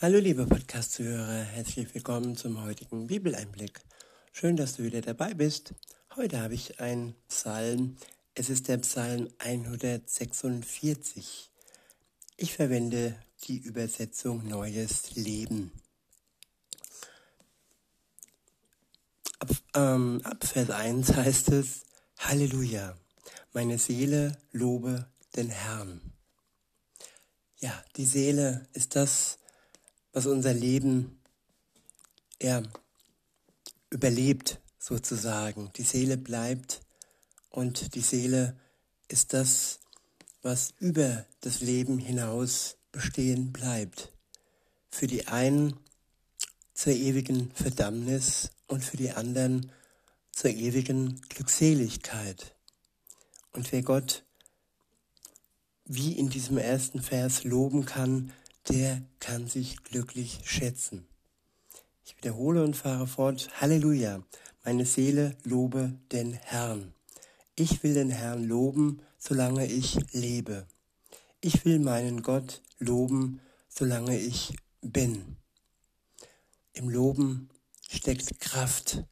Hallo liebe Podcast-Zuhörer, herzlich willkommen zum heutigen Bibeleinblick. Schön, dass du wieder dabei bist. Heute habe ich einen Psalm. Es ist der Psalm 146. Ich verwende die Übersetzung Neues Leben. Ab, ähm, ab Vers 1 heißt es, Halleluja, meine Seele lobe den Herrn. Ja, die Seele ist das, was unser Leben ja, überlebt sozusagen. Die Seele bleibt und die Seele ist das, was über das Leben hinaus bestehen bleibt. Für die einen zur ewigen Verdammnis und für die anderen zur ewigen Glückseligkeit. Und wer Gott wie in diesem ersten Vers loben kann, der kann sich glücklich schätzen. Ich wiederhole und fahre fort. Halleluja, meine Seele lobe den Herrn. Ich will den Herrn loben, solange ich lebe. Ich will meinen Gott loben, solange ich bin. Im Loben steckt Kraft.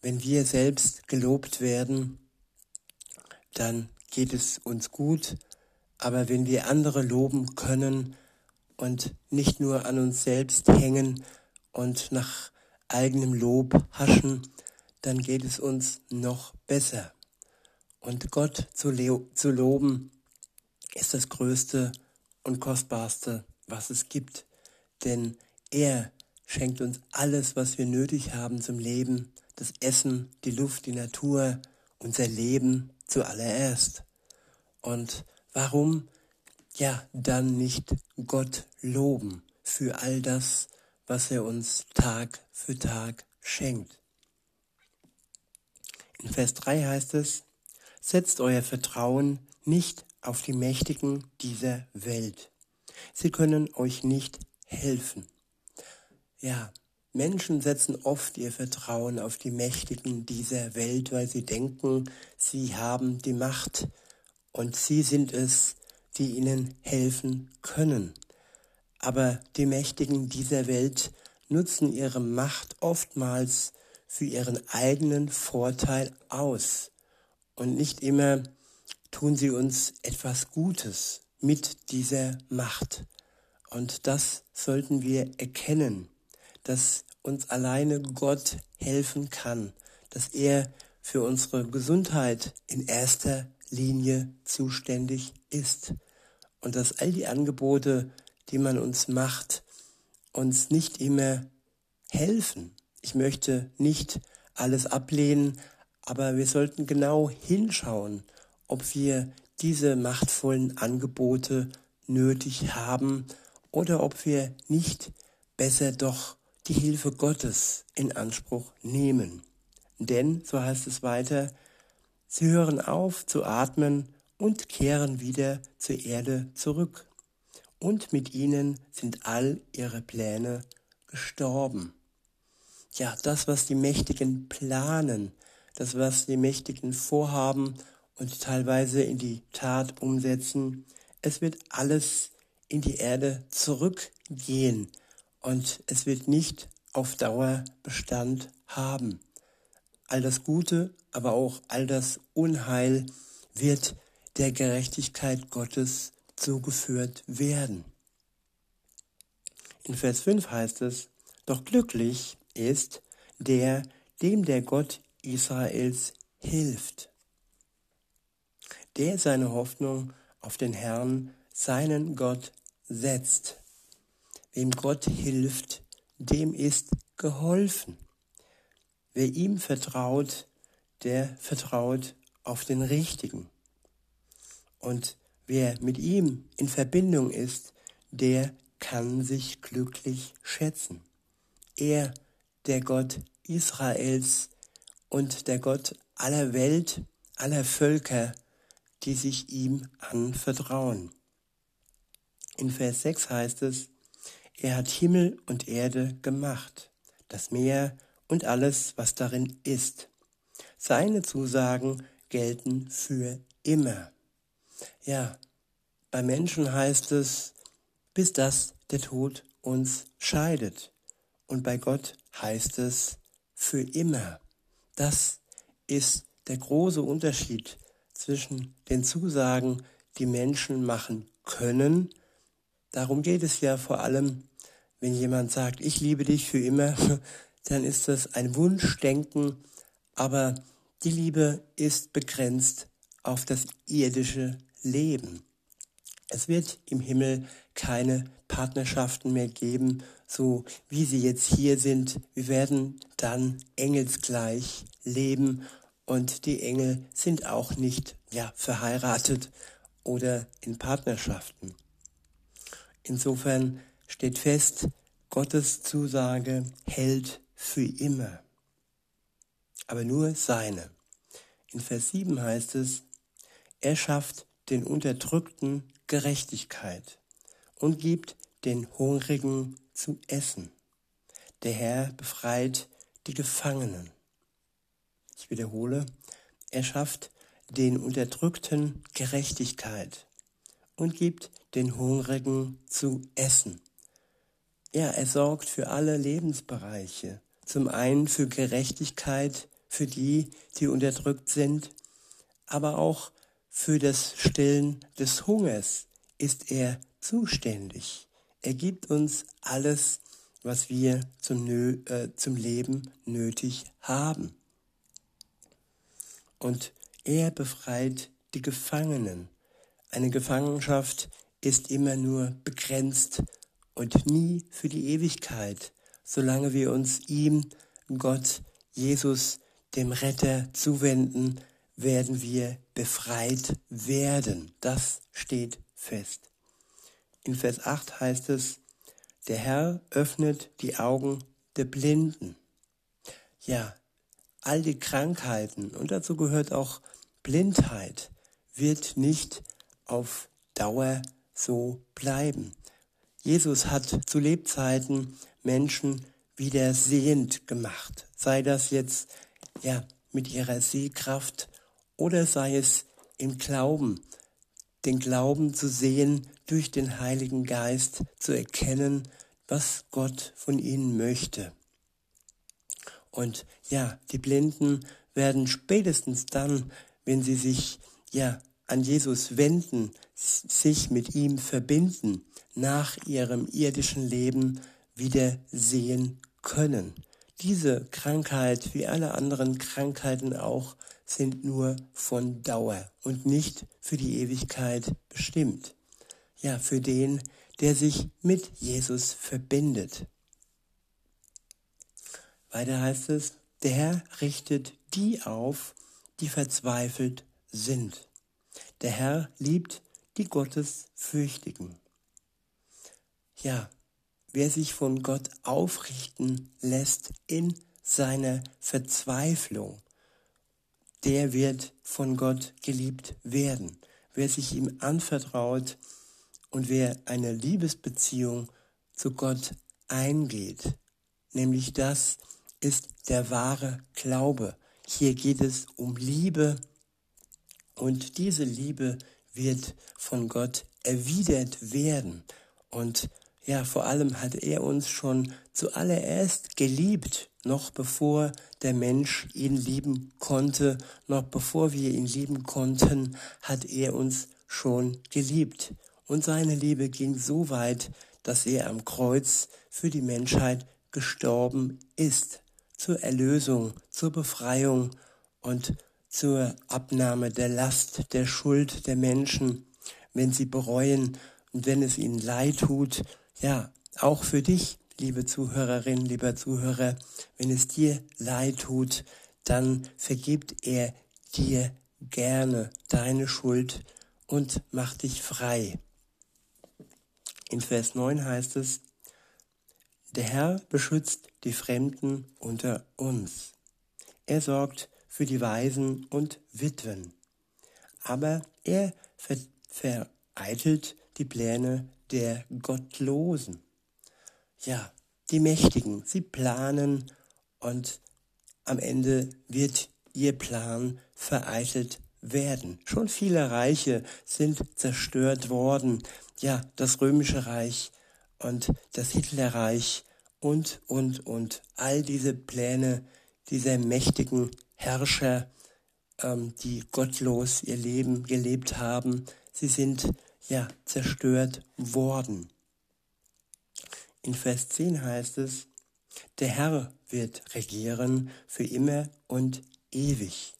Wenn wir selbst gelobt werden, dann geht es uns gut, aber wenn wir andere loben können, und nicht nur an uns selbst hängen und nach eigenem Lob haschen, dann geht es uns noch besser. Und Gott zu, zu loben ist das Größte und Kostbarste, was es gibt. Denn er schenkt uns alles, was wir nötig haben zum Leben, das Essen, die Luft, die Natur, unser Leben zuallererst. Und warum ja dann nicht Gott loben für all das, was er uns Tag für Tag schenkt. In Vers 3 heißt es, setzt euer Vertrauen nicht auf die Mächtigen dieser Welt. Sie können euch nicht helfen. Ja, Menschen setzen oft ihr Vertrauen auf die Mächtigen dieser Welt, weil sie denken, sie haben die Macht und sie sind es, die ihnen helfen können. Aber die Mächtigen dieser Welt nutzen ihre Macht oftmals für ihren eigenen Vorteil aus. Und nicht immer tun sie uns etwas Gutes mit dieser Macht. Und das sollten wir erkennen, dass uns alleine Gott helfen kann, dass er für unsere Gesundheit in erster Linie zuständig ist und dass all die Angebote, die man uns macht, uns nicht immer helfen. Ich möchte nicht alles ablehnen, aber wir sollten genau hinschauen, ob wir diese machtvollen Angebote nötig haben oder ob wir nicht besser doch die Hilfe Gottes in Anspruch nehmen. Denn, so heißt es weiter, sie hören auf zu atmen und kehren wieder zur Erde zurück. Und mit ihnen sind all ihre Pläne gestorben. Ja, das, was die Mächtigen planen, das, was die Mächtigen vorhaben und teilweise in die Tat umsetzen, es wird alles in die Erde zurückgehen und es wird nicht auf Dauer Bestand haben. All das Gute, aber auch all das Unheil wird der Gerechtigkeit Gottes zugeführt werden. In Vers 5 heißt es, doch glücklich ist der, dem der Gott Israels hilft, der seine Hoffnung auf den Herrn, seinen Gott, setzt. Wem Gott hilft, dem ist geholfen. Wer ihm vertraut, der vertraut auf den Richtigen. Und wer mit ihm in Verbindung ist, der kann sich glücklich schätzen. Er, der Gott Israels und der Gott aller Welt, aller Völker, die sich ihm anvertrauen. In Vers 6 heißt es, er hat Himmel und Erde gemacht, das Meer und alles, was darin ist. Seine Zusagen gelten für immer. Ja, bei Menschen heißt es, bis dass der Tod uns scheidet. Und bei Gott heißt es für immer. Das ist der große Unterschied zwischen den Zusagen, die Menschen machen können. Darum geht es ja vor allem, wenn jemand sagt, ich liebe dich für immer, dann ist das ein Wunschdenken, aber die Liebe ist begrenzt auf das irdische Leben. Es wird im Himmel keine Partnerschaften mehr geben, so wie sie jetzt hier sind. Wir werden dann engelsgleich leben und die Engel sind auch nicht ja, verheiratet oder in Partnerschaften. Insofern steht fest, Gottes Zusage hält für immer, aber nur seine. In Vers 7 heißt es, er schafft den Unterdrückten Gerechtigkeit und gibt den Hungrigen zu essen. Der Herr befreit die Gefangenen. Ich wiederhole, er schafft den Unterdrückten Gerechtigkeit und gibt den Hungrigen zu essen. Ja, er sorgt für alle Lebensbereiche. Zum einen für Gerechtigkeit für die, die unterdrückt sind, aber auch für das Stillen des Hungers ist er zuständig. Er gibt uns alles, was wir zum, äh, zum Leben nötig haben. Und er befreit die Gefangenen. Eine Gefangenschaft ist immer nur begrenzt und nie für die Ewigkeit, solange wir uns ihm, Gott, Jesus, dem Retter zuwenden, werden wir befreit werden. Das steht fest. In Vers 8 heißt es, der Herr öffnet die Augen der Blinden. Ja, all die Krankheiten, und dazu gehört auch Blindheit, wird nicht auf Dauer so bleiben. Jesus hat zu Lebzeiten Menschen wieder sehend gemacht, sei das jetzt ja mit ihrer Sehkraft oder sei es im Glauben, den Glauben zu sehen, durch den Heiligen Geist zu erkennen, was Gott von ihnen möchte. Und ja, die Blinden werden spätestens dann, wenn sie sich ja an Jesus wenden, sich mit ihm verbinden, nach ihrem irdischen Leben wieder sehen können. Diese Krankheit, wie alle anderen Krankheiten auch, sind nur von Dauer und nicht für die Ewigkeit bestimmt ja, für den, der sich mit Jesus verbindet. Weiter heißt es, der Herr richtet die auf, die verzweifelt sind. Der Herr liebt die Gottesfürchtigen. Ja, wer sich von Gott aufrichten lässt in seiner Verzweiflung, der wird von Gott geliebt werden. Wer sich ihm anvertraut, und wer eine Liebesbeziehung zu Gott eingeht, nämlich das ist der wahre Glaube. Hier geht es um Liebe und diese Liebe wird von Gott erwidert werden. Und ja, vor allem hat er uns schon zuallererst geliebt, noch bevor der Mensch ihn lieben konnte, noch bevor wir ihn lieben konnten, hat er uns schon geliebt. Und seine Liebe ging so weit, dass er am Kreuz für die Menschheit gestorben ist, zur Erlösung, zur Befreiung und zur Abnahme der Last, der Schuld der Menschen, wenn sie bereuen und wenn es ihnen leid tut. Ja, auch für dich, liebe Zuhörerin, lieber Zuhörer, wenn es dir leid tut, dann vergibt er dir gerne deine Schuld und macht dich frei. In Vers 9 heißt es, der Herr beschützt die Fremden unter uns. Er sorgt für die Waisen und Witwen. Aber er ver vereitelt die Pläne der Gottlosen. Ja, die Mächtigen, sie planen und am Ende wird ihr Plan vereitelt werden. Schon viele Reiche sind zerstört worden. Ja, das römische Reich und das Hitlerreich und, und, und all diese Pläne dieser mächtigen Herrscher, ähm, die gottlos ihr Leben gelebt haben, sie sind ja zerstört worden. In Vers 10 heißt es, der Herr wird regieren für immer und ewig.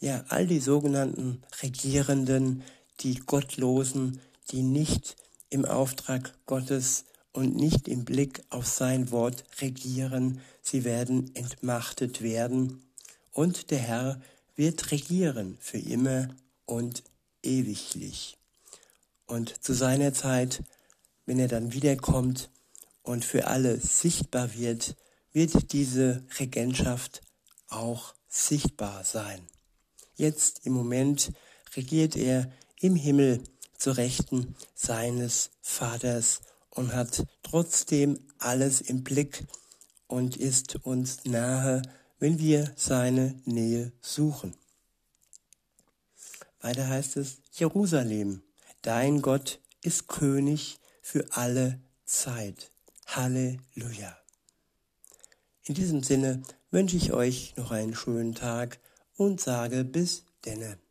Ja, all die sogenannten Regierenden, die Gottlosen, die nicht im Auftrag Gottes und nicht im Blick auf sein Wort regieren, sie werden entmachtet werden und der Herr wird regieren für immer und ewiglich. Und zu seiner Zeit, wenn er dann wiederkommt und für alle sichtbar wird, wird diese Regentschaft auch sichtbar sein. Jetzt im Moment regiert er im Himmel zu Rechten seines Vaters und hat trotzdem alles im Blick und ist uns nahe, wenn wir seine Nähe suchen. Weiter heißt es, Jerusalem, dein Gott ist König für alle Zeit. Halleluja. In diesem Sinne wünsche ich euch noch einen schönen Tag und sage bis denne.